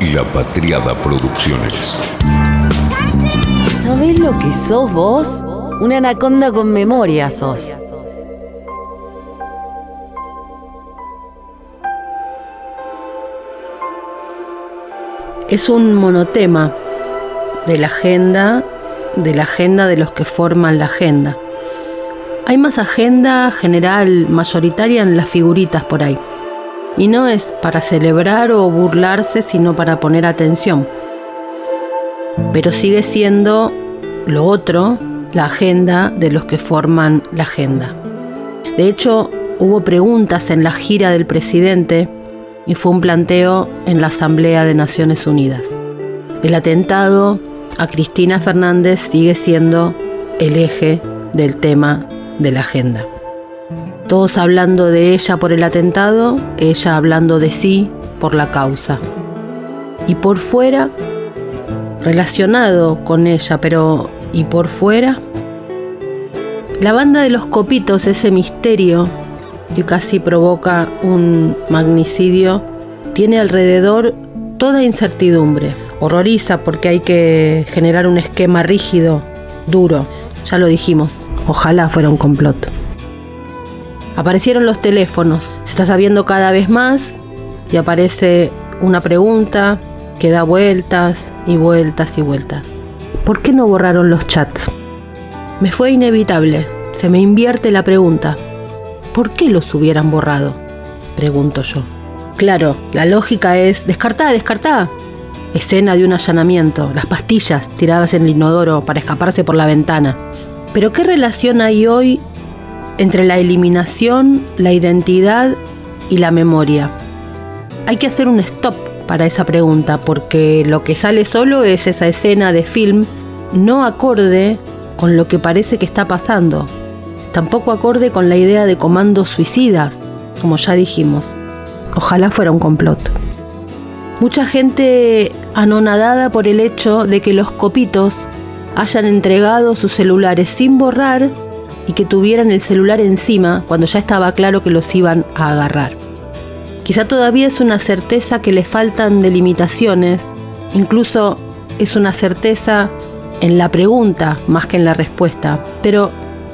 La Patriada Producciones. ¿Sabés lo que sos vos? Una anaconda con memoria sos. Es un monotema de la agenda, de la agenda de los que forman la agenda. Hay más agenda general, mayoritaria en las figuritas por ahí. Y no es para celebrar o burlarse, sino para poner atención. Pero sigue siendo lo otro, la agenda de los que forman la agenda. De hecho, hubo preguntas en la gira del presidente y fue un planteo en la Asamblea de Naciones Unidas. El atentado a Cristina Fernández sigue siendo el eje del tema de la agenda. Todos hablando de ella por el atentado, ella hablando de sí por la causa. Y por fuera, relacionado con ella, pero ¿y por fuera? La banda de los copitos, ese misterio que casi provoca un magnicidio, tiene alrededor toda incertidumbre. Horroriza porque hay que generar un esquema rígido, duro. Ya lo dijimos, ojalá fuera un complot. Aparecieron los teléfonos, se está sabiendo cada vez más y aparece una pregunta que da vueltas y vueltas y vueltas. ¿Por qué no borraron los chats? Me fue inevitable, se me invierte la pregunta. ¿por qué los hubieran borrado? Pregunto yo. Claro, la lógica es, descartá, descartá. Escena de un allanamiento, las pastillas tiradas en el inodoro para escaparse por la ventana. Pero ¿qué relación hay hoy entre la eliminación, la identidad y la memoria? Hay que hacer un stop para esa pregunta, porque lo que sale solo es esa escena de film no acorde con lo que parece que está pasando, tampoco acorde con la idea de comandos suicidas, como ya dijimos. Ojalá fuera un complot. Mucha gente anonadada por el hecho de que los copitos hayan entregado sus celulares sin borrar y que tuvieran el celular encima cuando ya estaba claro que los iban a agarrar. Quizá todavía es una certeza que le faltan delimitaciones, incluso es una certeza en la pregunta más que en la respuesta, pero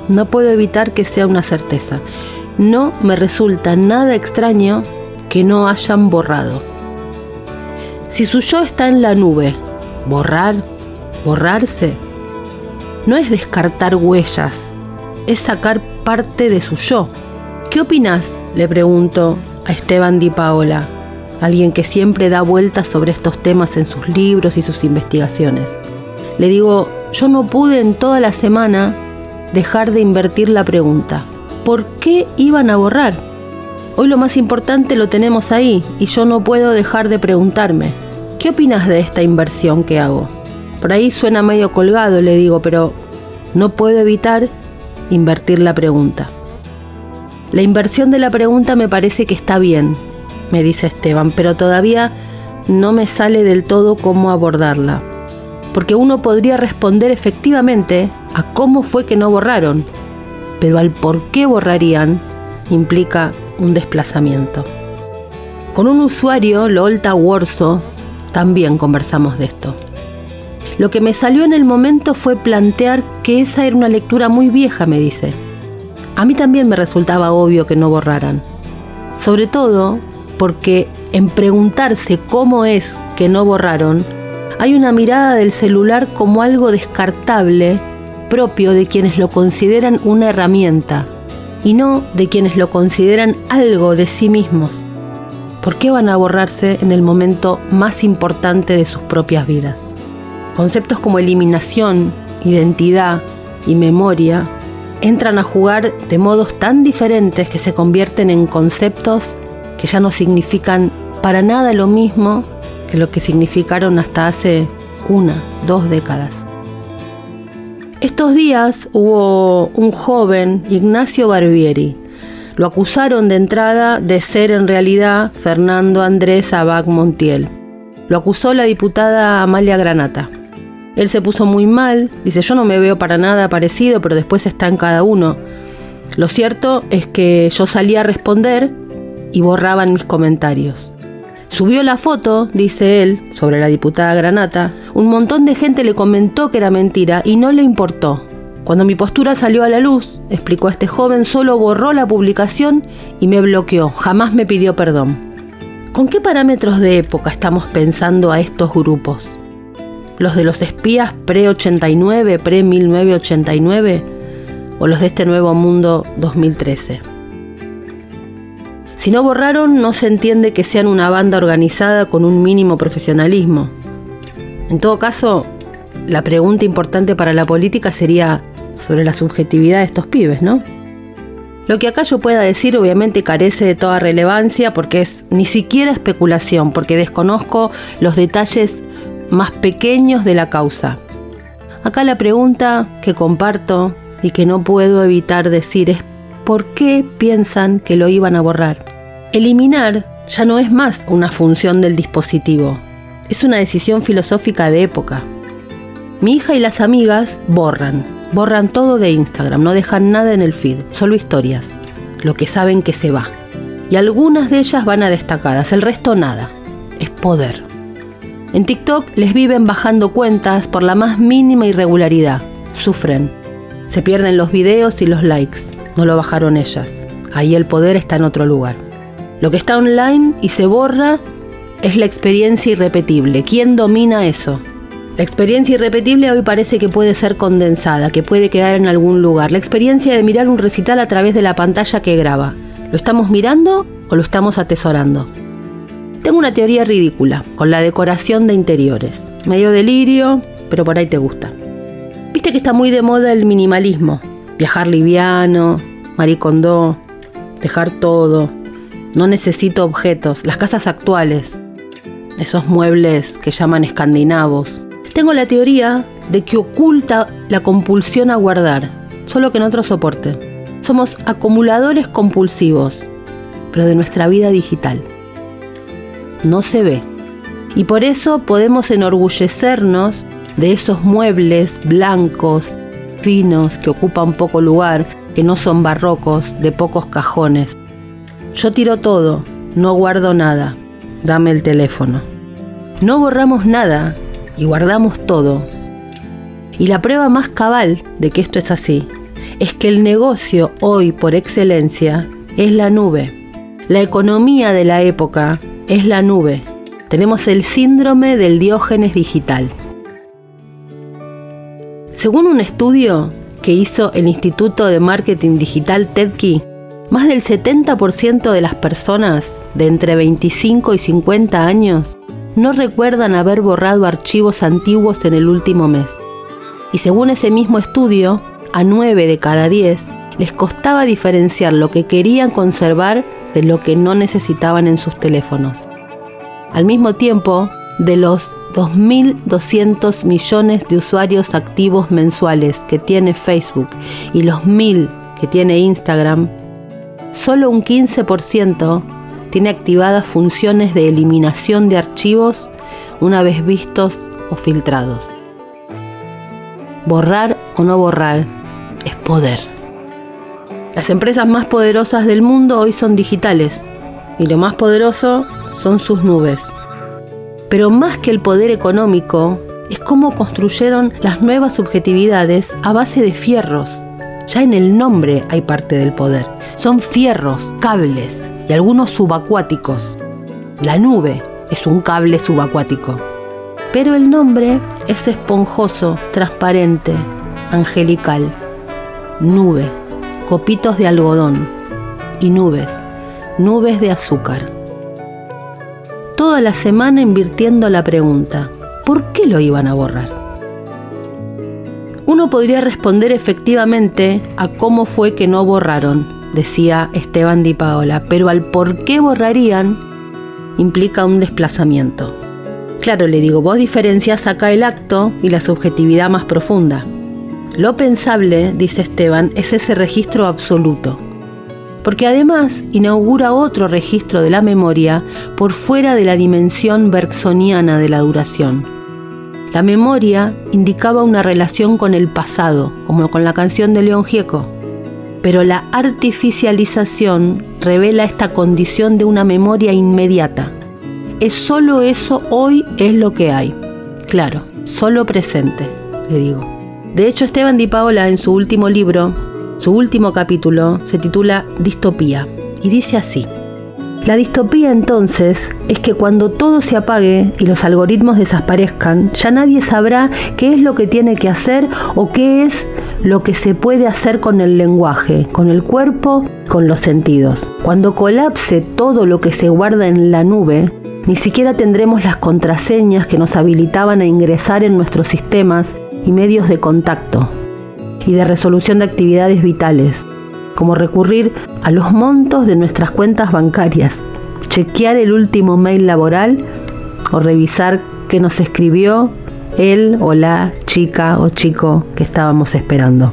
no puedo evitar que sea una certeza. No me resulta nada extraño que no hayan borrado. Si su yo está en la nube, borrar, borrarse, no es descartar huellas, es sacar parte de su yo. ¿Qué opinas? le pregunto a Esteban Di Paola, alguien que siempre da vueltas sobre estos temas en sus libros y sus investigaciones. Le digo, yo no pude en toda la semana dejar de invertir la pregunta. ¿Por qué iban a borrar? Hoy lo más importante lo tenemos ahí y yo no puedo dejar de preguntarme, ¿qué opinas de esta inversión que hago? Por ahí suena medio colgado, le digo, pero no puedo evitar invertir la pregunta. La inversión de la pregunta me parece que está bien, me dice Esteban, pero todavía no me sale del todo cómo abordarla porque uno podría responder efectivamente a cómo fue que no borraron, pero al por qué borrarían implica un desplazamiento. Con un usuario, Lolta Warso, también conversamos de esto. Lo que me salió en el momento fue plantear que esa era una lectura muy vieja, me dice. A mí también me resultaba obvio que no borraran. Sobre todo porque en preguntarse cómo es que no borraron, hay una mirada del celular como algo descartable, propio de quienes lo consideran una herramienta, y no de quienes lo consideran algo de sí mismos. ¿Por qué van a borrarse en el momento más importante de sus propias vidas? Conceptos como eliminación, identidad y memoria entran a jugar de modos tan diferentes que se convierten en conceptos que ya no significan para nada lo mismo lo que significaron hasta hace una, dos décadas. Estos días hubo un joven, Ignacio Barbieri. Lo acusaron de entrada de ser en realidad Fernando Andrés Abad Montiel. Lo acusó la diputada Amalia Granata. Él se puso muy mal, dice yo no me veo para nada parecido, pero después está en cada uno. Lo cierto es que yo salía a responder y borraban mis comentarios. Subió la foto, dice él, sobre la diputada Granata. Un montón de gente le comentó que era mentira y no le importó. Cuando mi postura salió a la luz, explicó este joven, solo borró la publicación y me bloqueó. Jamás me pidió perdón. ¿Con qué parámetros de época estamos pensando a estos grupos? ¿Los de los espías pre-89, pre-1989? ¿O los de este nuevo mundo 2013? Si no borraron, no se entiende que sean una banda organizada con un mínimo profesionalismo. En todo caso, la pregunta importante para la política sería sobre la subjetividad de estos pibes, ¿no? Lo que acá yo pueda decir obviamente carece de toda relevancia porque es ni siquiera especulación, porque desconozco los detalles más pequeños de la causa. Acá la pregunta que comparto y que no puedo evitar decir es ¿por qué piensan que lo iban a borrar? Eliminar ya no es más una función del dispositivo, es una decisión filosófica de época. Mi hija y las amigas borran, Borran todo de Instagram, no dejan nada en el feed, solo historias, lo que saben que se va. Y algunas de ellas van a destacadas, el resto nada. Es poder. En TikTok les viven bajando cuentas por la más mínima irregularidad. Sufren. Se pierden los videos y los likes. No lo bajaron ellas. Ahí el poder está en otro lugar. Lo que está online y se borra es la experiencia irrepetible. ¿Quién domina eso? La experiencia irrepetible hoy parece que puede ser condensada, que puede quedar en algún lugar. La experiencia de mirar un recital a través de la pantalla que graba. ¿Lo estamos mirando o lo estamos atesorando? Tengo una teoría ridícula con la decoración de interiores. Medio delirio, pero por ahí te gusta. Viste que está muy de moda el minimalismo. Viajar liviano, maricondó, dejar todo. No necesito objetos. Las casas actuales. Esos muebles que llaman escandinavos tengo la teoría de que oculta la compulsión a guardar, solo que en otro soporte. Somos acumuladores compulsivos, pero de nuestra vida digital. No se ve. Y por eso podemos enorgullecernos de esos muebles blancos, finos, que ocupan poco lugar, que no son barrocos, de pocos cajones. Yo tiro todo, no guardo nada. Dame el teléfono. No borramos nada, y guardamos todo. Y la prueba más cabal de que esto es así es que el negocio hoy por excelencia es la nube. La economía de la época es la nube. Tenemos el síndrome del diógenes digital. Según un estudio que hizo el Instituto de Marketing Digital TEDKey, más del 70% de las personas de entre 25 y 50 años no recuerdan haber borrado archivos antiguos en el último mes. Y según ese mismo estudio, a 9 de cada 10 les costaba diferenciar lo que querían conservar de lo que no necesitaban en sus teléfonos. Al mismo tiempo, de los 2.200 millones de usuarios activos mensuales que tiene Facebook y los 1.000 que tiene Instagram, solo un 15% tiene activadas funciones de eliminación de archivos una vez vistos o filtrados. Borrar o no borrar es poder. Las empresas más poderosas del mundo hoy son digitales y lo más poderoso son sus nubes. Pero más que el poder económico, es cómo construyeron las nuevas subjetividades a base de fierros. Ya en el nombre hay parte del poder. Son fierros, cables, y algunos subacuáticos. La nube es un cable subacuático. Pero el nombre es esponjoso, transparente, angelical. Nube, copitos de algodón y nubes, nubes de azúcar. Toda la semana invirtiendo la pregunta, ¿por qué lo iban a borrar? Uno podría responder efectivamente a cómo fue que no borraron, decía Esteban Di Paola, pero al por qué borrarían implica un desplazamiento. Claro, le digo, vos diferencias acá el acto y la subjetividad más profunda. Lo pensable, dice Esteban, es ese registro absoluto, porque además inaugura otro registro de la memoria por fuera de la dimensión bergsoniana de la duración. La memoria indicaba una relación con el pasado, como con la canción de León Gieco pero la artificialización revela esta condición de una memoria inmediata. es solo eso, hoy es lo que hay. Claro, solo presente, le digo. De hecho, Esteban Di Paola en su último libro, su último capítulo, se titula Distopía y dice así. La distopía entonces es que cuando todo se apague y los algoritmos desaparezcan, ya nadie sabrá qué es lo que tiene que hacer o qué es lo que se puede hacer con el lenguaje, con el cuerpo, con los sentidos. Cuando colapse todo lo que se guarda en la nube, ni siquiera tendremos las contraseñas que nos habilitaban a ingresar en nuestros sistemas y medios de contacto y de resolución de actividades vitales como recurrir a los montos de nuestras cuentas bancarias, chequear el último mail laboral o revisar qué nos escribió él o la chica o chico que estábamos esperando.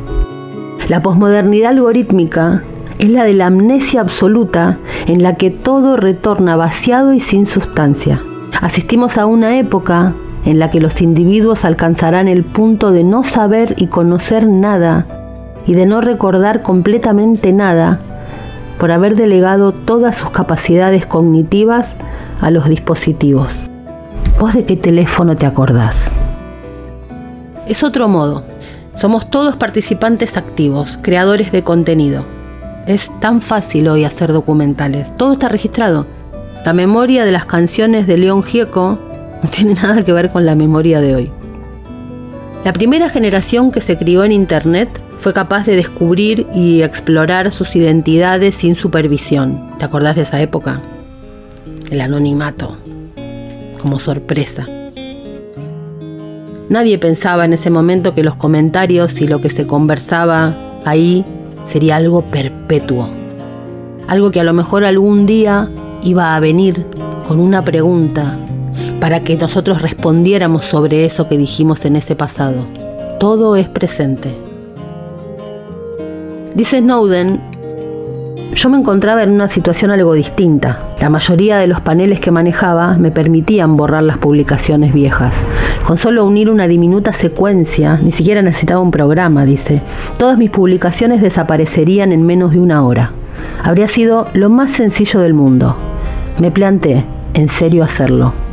La posmodernidad algorítmica es la de la amnesia absoluta en la que todo retorna vaciado y sin sustancia. Asistimos a una época en la que los individuos alcanzarán el punto de no saber y conocer nada y de no recordar completamente nada por haber delegado todas sus capacidades cognitivas a los dispositivos. ¿Vos de qué teléfono te acordás? Es otro modo. Somos todos participantes activos, creadores de contenido. Es tan fácil hoy hacer documentales. Todo está registrado. La memoria de las canciones de León Gieco no tiene nada que ver con la memoria de hoy. La primera generación que se crió en Internet fue capaz de descubrir y explorar sus identidades sin supervisión. ¿Te acordás de esa época? El anonimato, como sorpresa. Nadie pensaba en ese momento que los comentarios y lo que se conversaba ahí sería algo perpetuo. Algo que a lo mejor algún día iba a venir con una pregunta para que nosotros respondiéramos sobre eso que dijimos en ese pasado. Todo es presente. Dice Snowden, yo me encontraba en una situación algo distinta. La mayoría de los paneles que manejaba me permitían borrar las publicaciones viejas. Con solo unir una diminuta secuencia, ni siquiera necesitaba un programa, dice, todas mis publicaciones desaparecerían en menos de una hora. Habría sido lo más sencillo del mundo. Me planté, en serio, hacerlo.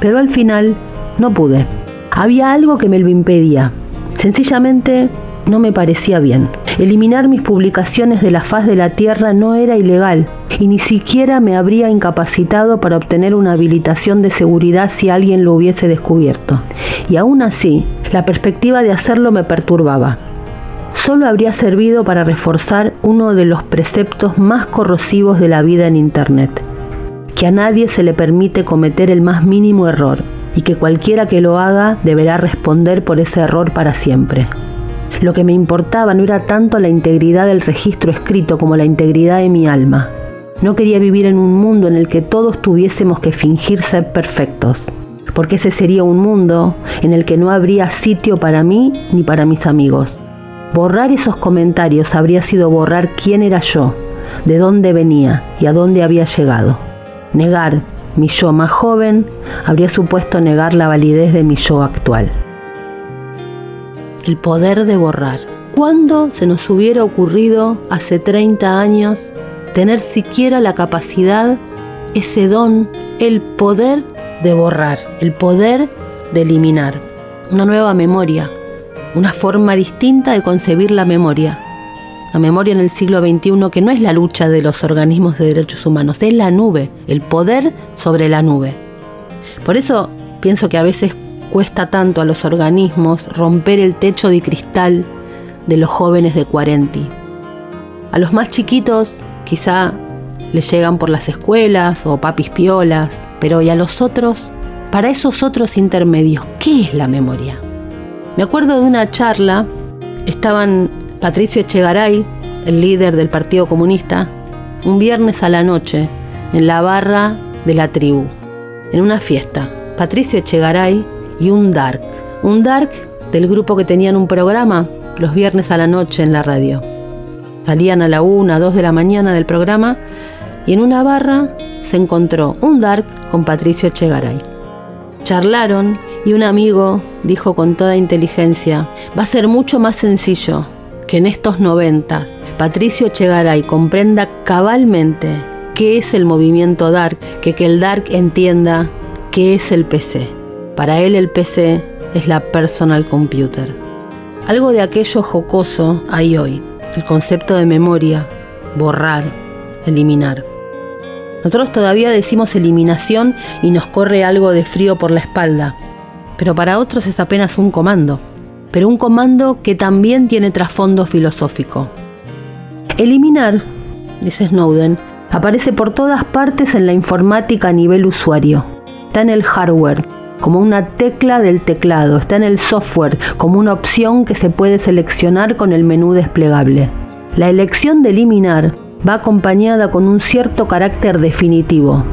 Pero al final no pude. Había algo que me lo impedía. Sencillamente no me parecía bien. Eliminar mis publicaciones de la faz de la Tierra no era ilegal y ni siquiera me habría incapacitado para obtener una habilitación de seguridad si alguien lo hubiese descubierto. Y aún así, la perspectiva de hacerlo me perturbaba. Solo habría servido para reforzar uno de los preceptos más corrosivos de la vida en Internet, que a nadie se le permite cometer el más mínimo error y que cualquiera que lo haga deberá responder por ese error para siempre. Lo que me importaba no era tanto la integridad del registro escrito como la integridad de mi alma. No quería vivir en un mundo en el que todos tuviésemos que fingir ser perfectos, porque ese sería un mundo en el que no habría sitio para mí ni para mis amigos. Borrar esos comentarios habría sido borrar quién era yo, de dónde venía y a dónde había llegado. Negar mi yo más joven habría supuesto negar la validez de mi yo actual el poder de borrar. ¿Cuándo se nos hubiera ocurrido hace 30 años tener siquiera la capacidad, ese don, el poder de borrar, el poder de eliminar? Una nueva memoria, una forma distinta de concebir la memoria. La memoria en el siglo XXI que no es la lucha de los organismos de derechos humanos, es la nube, el poder sobre la nube. Por eso pienso que a veces cuesta tanto a los organismos romper el techo de cristal de los jóvenes de 40. A los más chiquitos quizá les llegan por las escuelas o papis piolas, pero ¿y a los otros? Para esos otros intermedios, ¿qué es la memoria? Me acuerdo de una charla, estaban Patricio Echegaray, el líder del Partido Comunista, un viernes a la noche en la barra de la tribu, en una fiesta. Patricio Echegaray y un dark. Un dark del grupo que tenían un programa los viernes a la noche en la radio. Salían a la una, dos de la mañana del programa y en una barra se encontró un dark con Patricio Echegaray. Charlaron y un amigo dijo con toda inteligencia, va a ser mucho más sencillo que en estos noventas Patricio Echegaray comprenda cabalmente qué es el movimiento dark, que que el dark entienda qué es el PC. Para él el PC es la personal computer. Algo de aquello jocoso hay hoy, el concepto de memoria, borrar, eliminar. Nosotros todavía decimos eliminación y nos corre algo de frío por la espalda, pero para otros es apenas un comando, pero un comando que también tiene trasfondo filosófico. Eliminar, dice Snowden, aparece por todas partes en la informática a nivel usuario. Está en el hardware, como una tecla del teclado, está en el software, como una opción que se puede seleccionar con el menú desplegable. La elección de eliminar va acompañada con un cierto carácter definitivo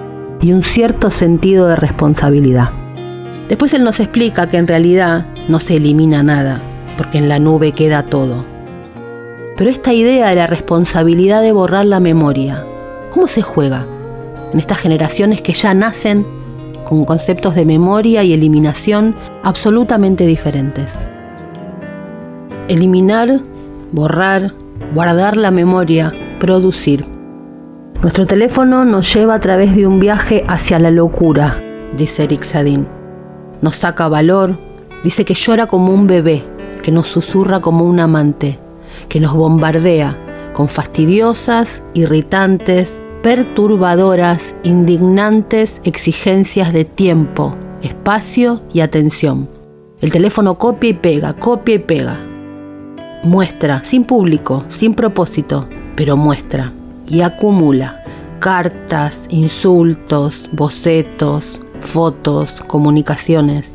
y un cierto sentido de responsabilidad. Después él nos explica que en realidad no se elimina nada, porque en la nube queda todo. Pero esta idea de la responsabilidad de borrar la memoria, ¿cómo se juega en estas generaciones que ya nacen con conceptos de memoria y eliminación absolutamente diferentes? Eliminar, borrar, guardar la memoria producir. Nuestro teléfono nos lleva a través de un viaje hacia la locura, dice Eric Sadin. Nos saca valor, dice que llora como un bebé, que nos susurra como un amante, que nos bombardea con fastidiosas, irritantes, perturbadoras, indignantes exigencias de tiempo, espacio y atención. El teléfono copia y pega, copia y pega. Muestra, sin público, sin propósito, pero muestra y acumula cartas, insultos, bocetos, fotos, comunicaciones.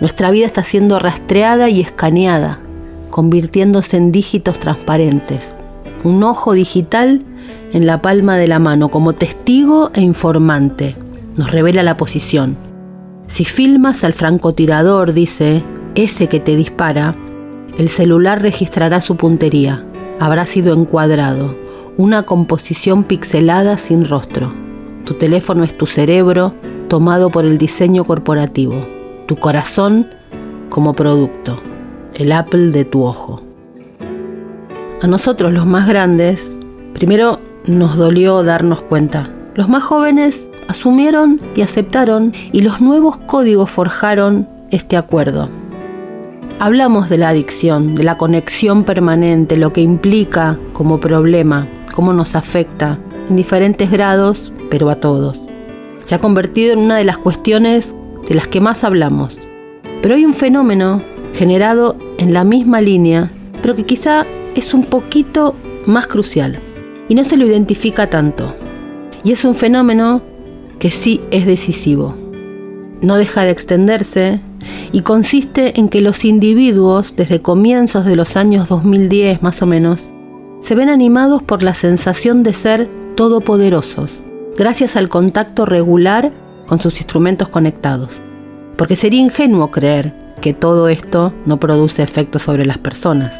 Nuestra vida está siendo rastreada y escaneada, convirtiéndose en dígitos transparentes. Un ojo digital en la palma de la mano como testigo e informante. Nos revela la posición. Si filmas al francotirador, dice, ese que te dispara, el celular registrará su puntería habrá sido encuadrado, una composición pixelada sin rostro. Tu teléfono es tu cerebro tomado por el diseño corporativo, tu corazón como producto, el Apple de tu ojo. A nosotros los más grandes, primero nos dolió darnos cuenta. Los más jóvenes asumieron y aceptaron y los nuevos códigos forjaron este acuerdo. Hablamos de la adicción, de la conexión permanente, lo que implica como problema, cómo nos afecta, en diferentes grados, pero a todos. Se ha convertido en una de las cuestiones de las que más hablamos. Pero hay un fenómeno generado en la misma línea, pero que quizá es un poquito más crucial y no se lo identifica tanto. Y es un fenómeno que sí es decisivo. No deja de extenderse, y consiste en que los individuos, desde comienzos de los años 2010 más o menos, se ven animados por la sensación de ser todopoderosos, gracias al contacto regular con sus instrumentos conectados. Porque sería ingenuo creer que todo esto no produce efectos sobre las personas.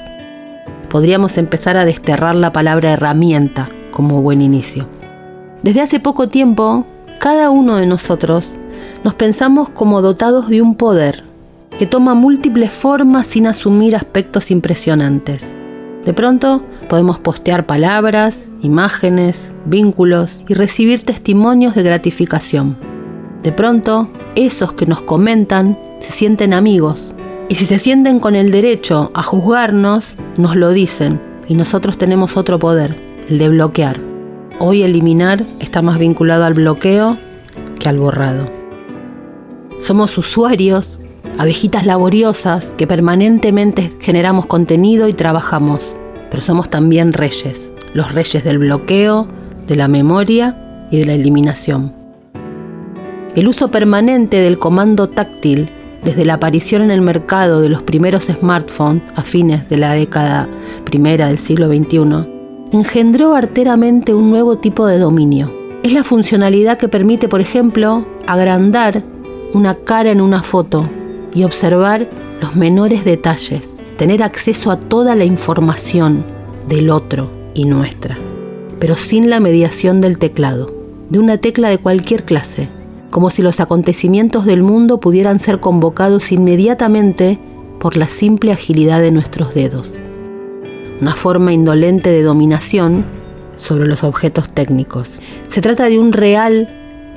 Podríamos empezar a desterrar la palabra herramienta como buen inicio. Desde hace poco tiempo, cada uno de nosotros nos pensamos como dotados de un poder que toma múltiples formas sin asumir aspectos impresionantes. De pronto podemos postear palabras, imágenes, vínculos y recibir testimonios de gratificación. De pronto, esos que nos comentan se sienten amigos y si se sienten con el derecho a juzgarnos, nos lo dicen y nosotros tenemos otro poder, el de bloquear. Hoy eliminar está más vinculado al bloqueo que al borrado. Somos usuarios, abejitas laboriosas que permanentemente generamos contenido y trabajamos, pero somos también reyes, los reyes del bloqueo, de la memoria y de la eliminación. El uso permanente del comando táctil desde la aparición en el mercado de los primeros smartphones a fines de la década primera del siglo XXI, engendró arteramente un nuevo tipo de dominio. Es la funcionalidad que permite, por ejemplo, agrandar una cara en una foto y observar los menores detalles, tener acceso a toda la información del otro y nuestra, pero sin la mediación del teclado, de una tecla de cualquier clase, como si los acontecimientos del mundo pudieran ser convocados inmediatamente por la simple agilidad de nuestros dedos. Una forma indolente de dominación sobre los objetos técnicos. Se trata de un real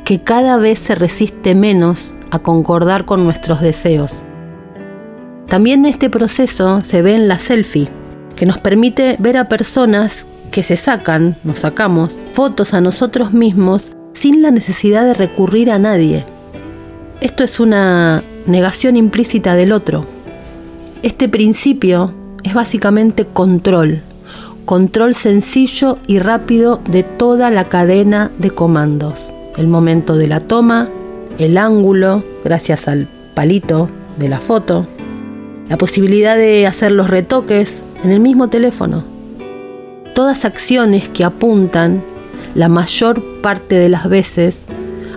que cada vez se resiste menos a concordar con nuestros deseos. También este proceso se ve en la selfie, que nos permite ver a personas que se sacan, nos sacamos, fotos a nosotros mismos sin la necesidad de recurrir a nadie. Esto es una negación implícita del otro. Este principio es básicamente control, control sencillo y rápido de toda la cadena de comandos. El momento de la toma, el ángulo, gracias al palito de la foto, la posibilidad de hacer los retoques en el mismo teléfono. Todas acciones que apuntan, la mayor parte de las veces,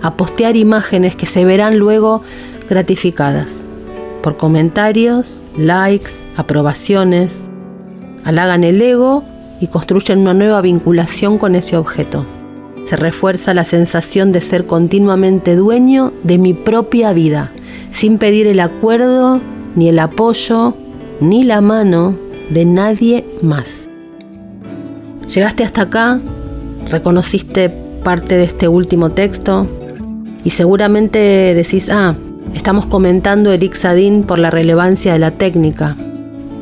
a postear imágenes que se verán luego gratificadas por comentarios, likes, aprobaciones, halagan el ego y construyen una nueva vinculación con ese objeto. Se refuerza la sensación de ser continuamente dueño de mi propia vida, sin pedir el acuerdo, ni el apoyo, ni la mano de nadie más. Llegaste hasta acá, reconociste parte de este último texto y seguramente decís, ah, estamos comentando Eric Sadin por la relevancia de la técnica.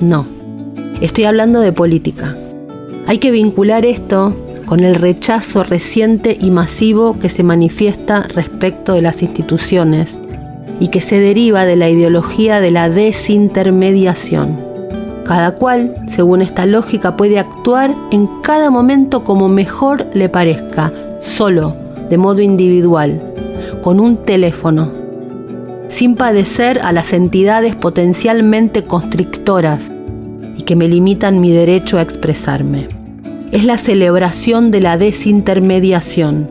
No, estoy hablando de política. Hay que vincular esto con el rechazo reciente y masivo que se manifiesta respecto de las instituciones y que se deriva de la ideología de la desintermediación. Cada cual, según esta lógica, puede actuar en cada momento como mejor le parezca, solo, de modo individual, con un teléfono, sin padecer a las entidades potencialmente constrictoras y que me limitan mi derecho a expresarme. Es la celebración de la desintermediación.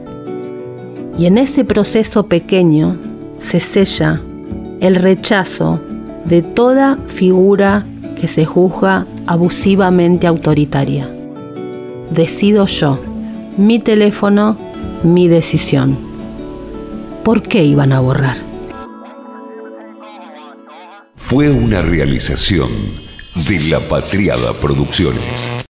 Y en ese proceso pequeño se sella el rechazo de toda figura que se juzga abusivamente autoritaria. Decido yo, mi teléfono, mi decisión. ¿Por qué iban a borrar? Fue una realización de La Patriada Producciones.